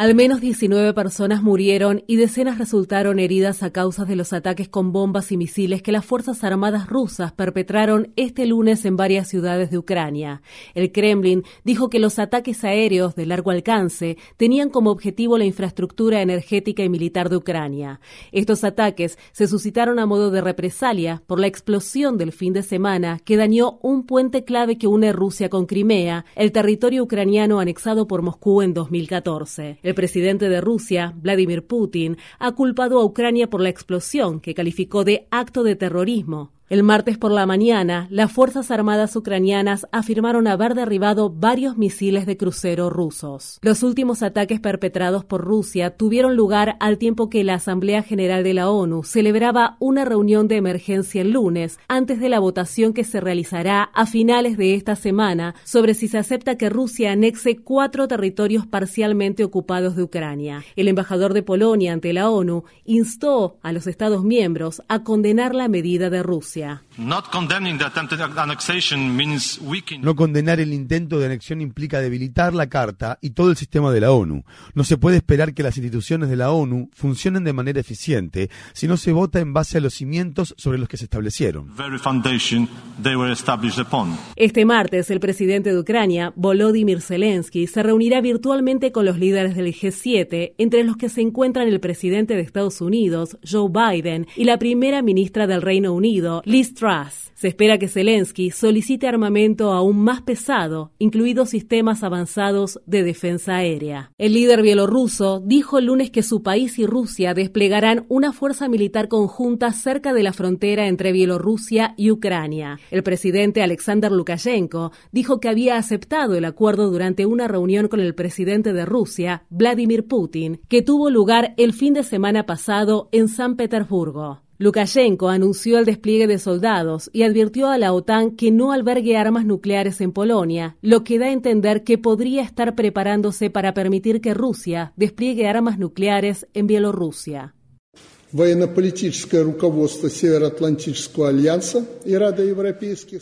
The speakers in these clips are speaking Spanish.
Al menos 19 personas murieron y decenas resultaron heridas a causa de los ataques con bombas y misiles que las Fuerzas Armadas rusas perpetraron este lunes en varias ciudades de Ucrania. El Kremlin dijo que los ataques aéreos de largo alcance tenían como objetivo la infraestructura energética y militar de Ucrania. Estos ataques se suscitaron a modo de represalia por la explosión del fin de semana que dañó un puente clave que une Rusia con Crimea, el territorio ucraniano anexado por Moscú en 2014. El presidente de Rusia, Vladimir Putin, ha culpado a Ucrania por la explosión que calificó de acto de terrorismo. El martes por la mañana, las Fuerzas Armadas ucranianas afirmaron haber derribado varios misiles de crucero rusos. Los últimos ataques perpetrados por Rusia tuvieron lugar al tiempo que la Asamblea General de la ONU celebraba una reunión de emergencia el lunes, antes de la votación que se realizará a finales de esta semana sobre si se acepta que Rusia anexe cuatro territorios parcialmente ocupados de Ucrania. El embajador de Polonia ante la ONU instó a los Estados miembros a condenar la medida de Rusia. No condenar el intento de anexión implica debilitar la Carta y todo el sistema de la ONU. No se puede esperar que las instituciones de la ONU funcionen de manera eficiente si no se vota en base a los cimientos sobre los que se establecieron. Este martes, el presidente de Ucrania, Volodymyr Zelensky, se reunirá virtualmente con los líderes del G7, entre los que se encuentran el presidente de Estados Unidos, Joe Biden, y la primera ministra del Reino Unido, Liz. Se espera que Zelensky solicite armamento aún más pesado, incluidos sistemas avanzados de defensa aérea. El líder bielorruso dijo el lunes que su país y Rusia desplegarán una fuerza militar conjunta cerca de la frontera entre Bielorrusia y Ucrania. El presidente Alexander Lukashenko dijo que había aceptado el acuerdo durante una reunión con el presidente de Rusia, Vladimir Putin, que tuvo lugar el fin de semana pasado en San Petersburgo. Lukashenko anunció el despliegue de soldados y advirtió a la OTAN que no albergue armas nucleares en Polonia, lo que da a entender que podría estar preparándose para permitir que Rusia despliegue armas nucleares en Bielorrusia.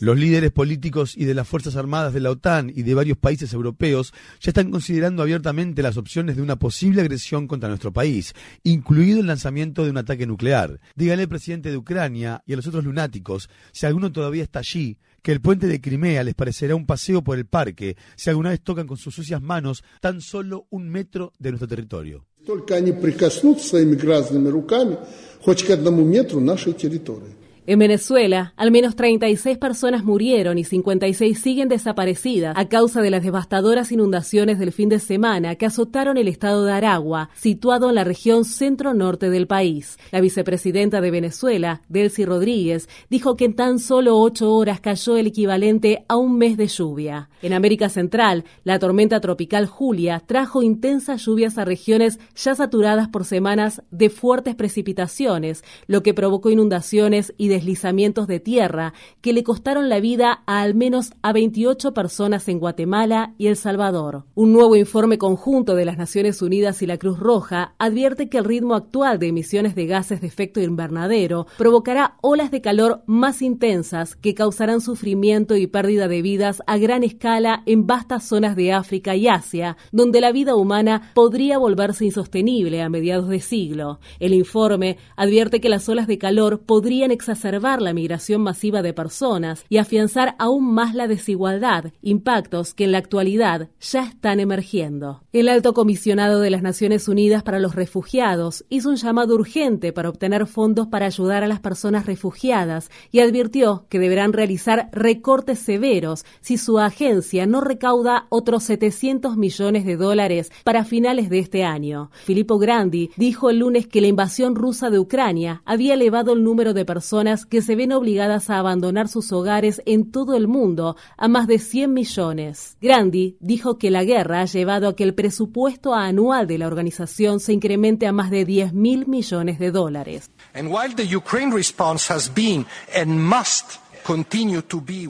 Los líderes políticos y de las Fuerzas Armadas de la OTAN y de varios países europeos ya están considerando abiertamente las opciones de una posible agresión contra nuestro país, incluido el lanzamiento de un ataque nuclear. Dígale al presidente de Ucrania y a los otros lunáticos, si alguno todavía está allí, que el puente de Crimea les parecerá un paseo por el parque si alguna vez tocan con sus sucias manos tan solo un metro de nuestro territorio. Только они прикоснутся своими грязными руками хоть к одному метру нашей территории. En Venezuela, al menos 36 personas murieron y 56 siguen desaparecidas a causa de las devastadoras inundaciones del fin de semana que azotaron el estado de Aragua, situado en la región centro-norte del país. La vicepresidenta de Venezuela, Delcy Rodríguez, dijo que en tan solo ocho horas cayó el equivalente a un mes de lluvia. En América Central, la tormenta tropical Julia trajo intensas lluvias a regiones ya saturadas por semanas de fuertes precipitaciones, lo que provocó inundaciones y deslizamientos de tierra que le costaron la vida a al menos a 28 personas en Guatemala y El Salvador. Un nuevo informe conjunto de las Naciones Unidas y la Cruz Roja advierte que el ritmo actual de emisiones de gases de efecto invernadero provocará olas de calor más intensas que causarán sufrimiento y pérdida de vidas a gran escala en vastas zonas de África y Asia, donde la vida humana podría volverse insostenible a mediados de siglo. El informe advierte que las olas de calor podrían exacerbar exacerbar la migración masiva de personas y afianzar aún más la desigualdad, impactos que en la actualidad ya están emergiendo. El alto comisionado de las Naciones Unidas para los Refugiados hizo un llamado urgente para obtener fondos para ayudar a las personas refugiadas y advirtió que deberán realizar recortes severos si su agencia no recauda otros 700 millones de dólares para finales de este año. Filippo Grandi dijo el lunes que la invasión rusa de Ucrania había elevado el número de personas que se ven obligadas a abandonar sus hogares en todo el mundo a más de 100 millones. Grandi dijo que la guerra ha llevado a que el presupuesto anual de la organización se incremente a más de 10 mil millones de dólares.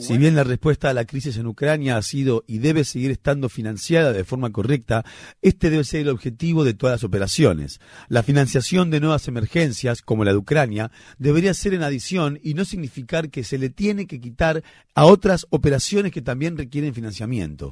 Si bien la respuesta a la crisis en Ucrania ha sido y debe seguir estando financiada de forma correcta, este debe ser el objetivo de todas las operaciones. La financiación de nuevas emergencias, como la de Ucrania, debería ser en adición y no significar que se le tiene que quitar a otras operaciones que también requieren financiamiento.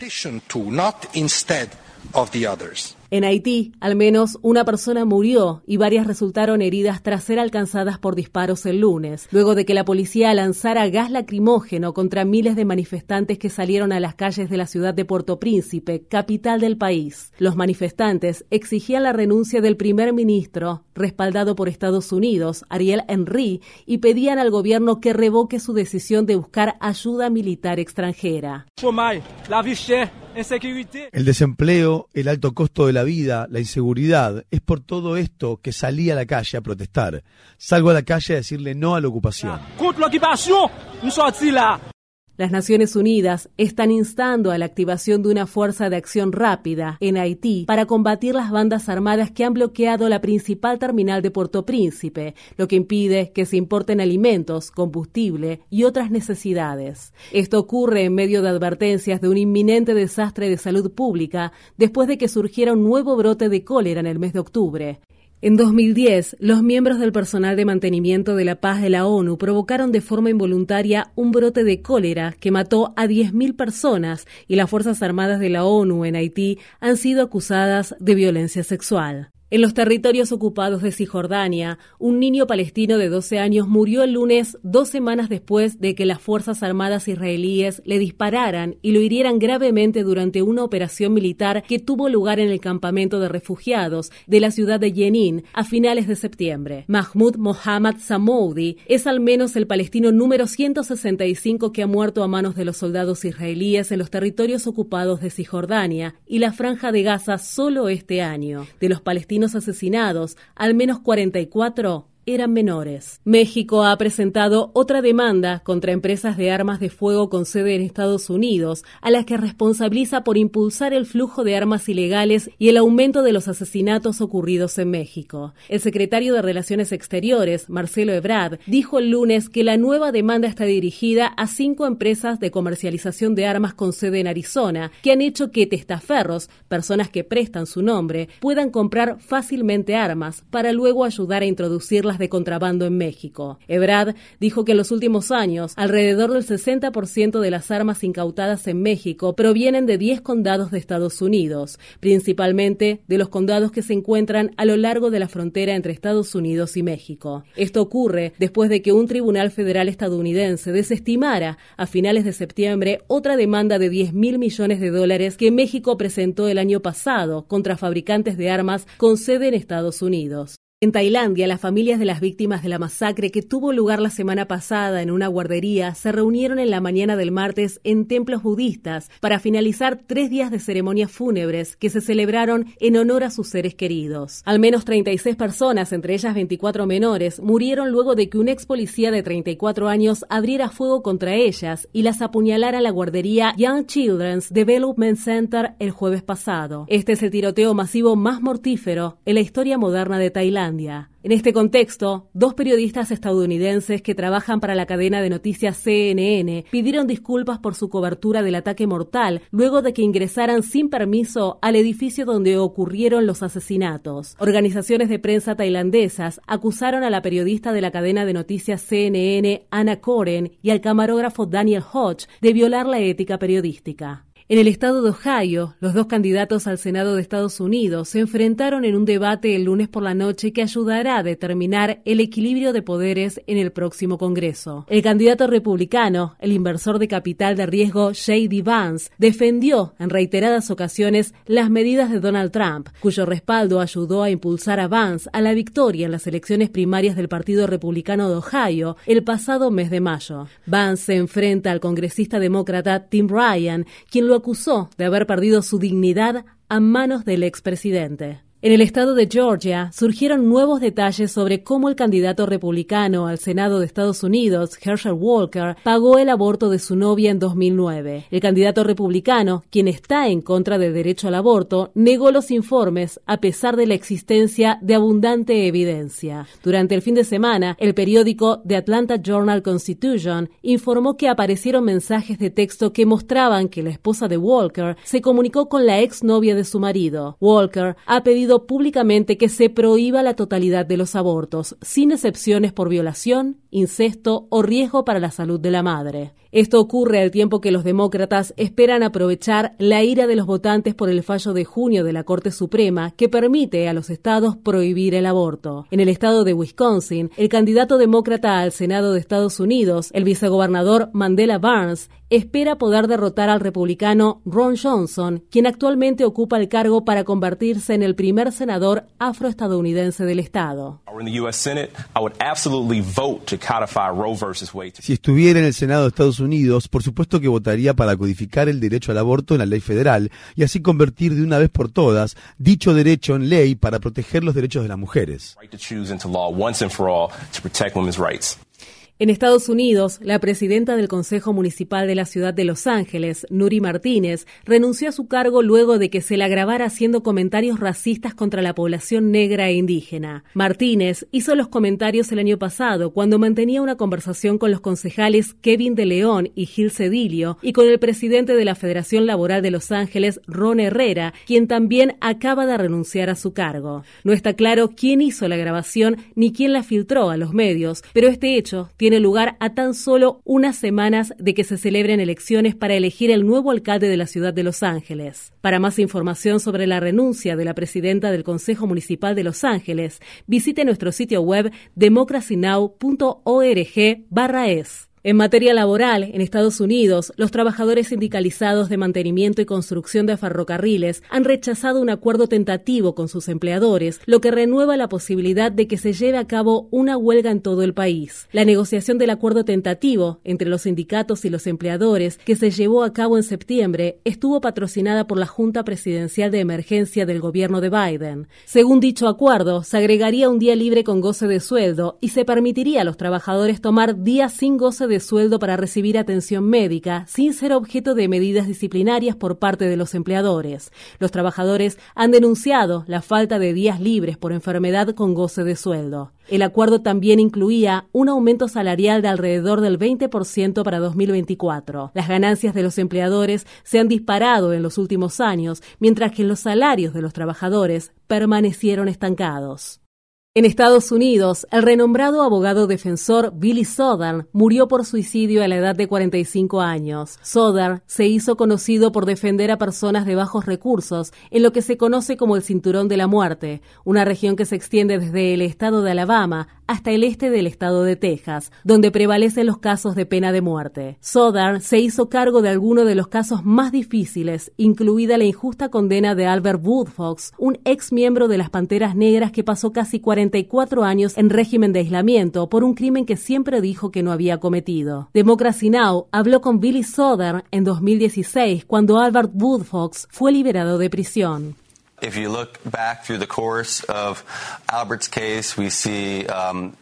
En Haití, al menos una persona murió y varias resultaron heridas tras ser alcanzadas por disparos el lunes, luego de que la policía lanzara gas lacrimógeno contra miles de manifestantes que salieron a las calles de la ciudad de Puerto Príncipe, capital del país. Los manifestantes exigían la renuncia del primer ministro, respaldado por Estados Unidos, Ariel Henry, y pedían al gobierno que revoque su decisión de buscar ayuda militar extranjera. El desempleo, el alto costo de la vida, la inseguridad, es por todo esto que salí a la calle a protestar. Salgo a la calle a decirle no a la ocupación. Las Naciones Unidas están instando a la activación de una fuerza de acción rápida en Haití para combatir las bandas armadas que han bloqueado la principal terminal de Puerto Príncipe, lo que impide que se importen alimentos, combustible y otras necesidades. Esto ocurre en medio de advertencias de un inminente desastre de salud pública después de que surgiera un nuevo brote de cólera en el mes de octubre. En 2010, los miembros del personal de mantenimiento de la paz de la ONU provocaron de forma involuntaria un brote de cólera que mató a 10.000 personas y las Fuerzas Armadas de la ONU en Haití han sido acusadas de violencia sexual. En los territorios ocupados de Cisjordania, un niño palestino de 12 años murió el lunes dos semanas después de que las Fuerzas Armadas israelíes le dispararan y lo hirieran gravemente durante una operación militar que tuvo lugar en el campamento de refugiados de la ciudad de Jenin a finales de septiembre. Mahmoud Mohammad Samoudi es al menos el palestino número 165 que ha muerto a manos de los soldados israelíes en los territorios ocupados de Cisjordania y la franja de Gaza solo este año. De los palestinos asesinados, al menos 44 eran menores. México ha presentado otra demanda contra empresas de armas de fuego con sede en Estados Unidos, a las que responsabiliza por impulsar el flujo de armas ilegales y el aumento de los asesinatos ocurridos en México. El secretario de Relaciones Exteriores, Marcelo Ebrard, dijo el lunes que la nueva demanda está dirigida a cinco empresas de comercialización de armas con sede en Arizona, que han hecho que testaferros, personas que prestan su nombre, puedan comprar fácilmente armas para luego ayudar a introducirlas de contrabando en México. Ebrard dijo que en los últimos años alrededor del 60% de las armas incautadas en México provienen de 10 condados de Estados Unidos, principalmente de los condados que se encuentran a lo largo de la frontera entre Estados Unidos y México. Esto ocurre después de que un tribunal federal estadounidense desestimara a finales de septiembre otra demanda de 10 mil millones de dólares que México presentó el año pasado contra fabricantes de armas con sede en Estados Unidos. En Tailandia, las familias de las víctimas de la masacre que tuvo lugar la semana pasada en una guardería se reunieron en la mañana del martes en templos budistas para finalizar tres días de ceremonias fúnebres que se celebraron en honor a sus seres queridos. Al menos 36 personas, entre ellas 24 menores, murieron luego de que un ex policía de 34 años abriera fuego contra ellas y las apuñalara a la guardería Young Children's Development Center el jueves pasado. Este es el tiroteo masivo más mortífero en la historia moderna de Tailandia. En este contexto, dos periodistas estadounidenses que trabajan para la cadena de noticias CNN pidieron disculpas por su cobertura del ataque mortal luego de que ingresaran sin permiso al edificio donde ocurrieron los asesinatos. Organizaciones de prensa tailandesas acusaron a la periodista de la cadena de noticias CNN, Anna Koren, y al camarógrafo Daniel Hodge de violar la ética periodística. En el estado de Ohio, los dos candidatos al Senado de Estados Unidos se enfrentaron en un debate el lunes por la noche que ayudará a determinar el equilibrio de poderes en el próximo Congreso. El candidato republicano, el inversor de capital de riesgo J.D. Vance, defendió en reiteradas ocasiones las medidas de Donald Trump, cuyo respaldo ayudó a impulsar a Vance a la victoria en las elecciones primarias del Partido Republicano de Ohio el pasado mes de mayo. Vance se enfrenta al congresista demócrata Tim Ryan, quien lo acusó de haber perdido su dignidad a manos del expresidente. En el estado de Georgia surgieron nuevos detalles sobre cómo el candidato republicano al Senado de Estados Unidos, Herschel Walker, pagó el aborto de su novia en 2009. El candidato republicano, quien está en contra del derecho al aborto, negó los informes a pesar de la existencia de abundante evidencia. Durante el fin de semana, el periódico The Atlanta Journal Constitution informó que aparecieron mensajes de texto que mostraban que la esposa de Walker se comunicó con la exnovia de su marido. Walker ha pedido públicamente que se prohíba la totalidad de los abortos, sin excepciones por violación, incesto o riesgo para la salud de la madre. Esto ocurre al tiempo que los demócratas esperan aprovechar la ira de los votantes por el fallo de junio de la Corte Suprema que permite a los estados prohibir el aborto. En el estado de Wisconsin, el candidato demócrata al Senado de Estados Unidos, el vicegobernador Mandela Barnes, espera poder derrotar al republicano Ron Johnson, quien actualmente ocupa el cargo para convertirse en el primer senador afroestadounidense del estado. Si estuviera en el Senado de Estados Unidos, por supuesto que votaría para codificar el derecho al aborto en la ley federal y así convertir de una vez por todas dicho derecho en ley para proteger los derechos de las mujeres. En Estados Unidos, la presidenta del Consejo Municipal de la ciudad de Los Ángeles, Nuri Martínez, renunció a su cargo luego de que se la grabara haciendo comentarios racistas contra la población negra e indígena. Martínez hizo los comentarios el año pasado cuando mantenía una conversación con los concejales Kevin de León y Gil Cedilio y con el presidente de la Federación Laboral de Los Ángeles, Ron Herrera, quien también acaba de renunciar a su cargo. No está claro quién hizo la grabación ni quién la filtró a los medios, pero este hecho lugar a tan solo unas semanas de que se celebren elecciones para elegir el nuevo alcalde de la ciudad de Los Ángeles. Para más información sobre la renuncia de la presidenta del Consejo Municipal de Los Ángeles, visite nuestro sitio web democracynow.org/es. En materia laboral, en Estados Unidos, los trabajadores sindicalizados de mantenimiento y construcción de ferrocarriles han rechazado un acuerdo tentativo con sus empleadores, lo que renueva la posibilidad de que se lleve a cabo una huelga en todo el país. La negociación del acuerdo tentativo entre los sindicatos y los empleadores, que se llevó a cabo en septiembre, estuvo patrocinada por la Junta Presidencial de Emergencia del gobierno de Biden. Según dicho acuerdo, se agregaría un día libre con goce de sueldo y se permitiría a los trabajadores tomar días sin goce de de sueldo para recibir atención médica sin ser objeto de medidas disciplinarias por parte de los empleadores. Los trabajadores han denunciado la falta de días libres por enfermedad con goce de sueldo. El acuerdo también incluía un aumento salarial de alrededor del 20% para 2024. Las ganancias de los empleadores se han disparado en los últimos años, mientras que los salarios de los trabajadores permanecieron estancados. En Estados Unidos, el renombrado abogado defensor Billy Southern murió por suicidio a la edad de 45 años. Southern se hizo conocido por defender a personas de bajos recursos en lo que se conoce como el Cinturón de la Muerte, una región que se extiende desde el estado de Alabama hasta el este del estado de Texas, donde prevalecen los casos de pena de muerte. Southern se hizo cargo de algunos de los casos más difíciles, incluida la injusta condena de Albert Woodfox, un ex miembro de las Panteras Negras que pasó casi 40 años en régimen de aislamiento por un crimen que siempre dijo que no había cometido. Democracy Now! habló con Billy Soder en 2016 cuando Albert Woodfox fue liberado de prisión. If you look back through the course of Albert's case, we see um,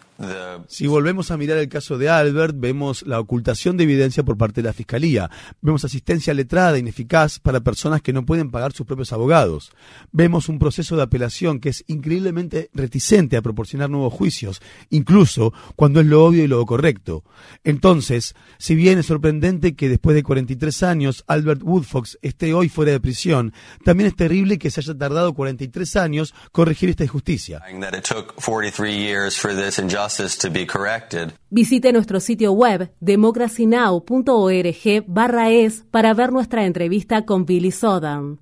si volvemos a mirar el caso de Albert, vemos la ocultación de evidencia por parte de la Fiscalía. Vemos asistencia letrada ineficaz para personas que no pueden pagar sus propios abogados. Vemos un proceso de apelación que es increíblemente reticente a proporcionar nuevos juicios, incluso cuando es lo obvio y lo correcto. Entonces, si bien es sorprendente que después de 43 años Albert Woodfox esté hoy fuera de prisión, también es terrible que se haya tardado 43 años corregir esta injusticia. Injustice to be corrected. Visite nuestro sitio web democracynow.org barra es para ver nuestra entrevista con Billy Sodan.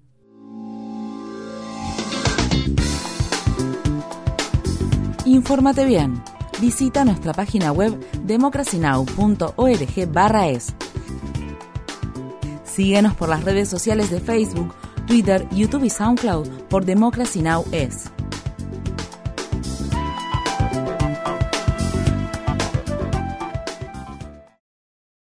Infórmate bien. Visita nuestra página web democracynow.org barra es. Síguenos por las redes sociales de Facebook, Twitter, YouTube y SoundCloud por Democracy Now! es.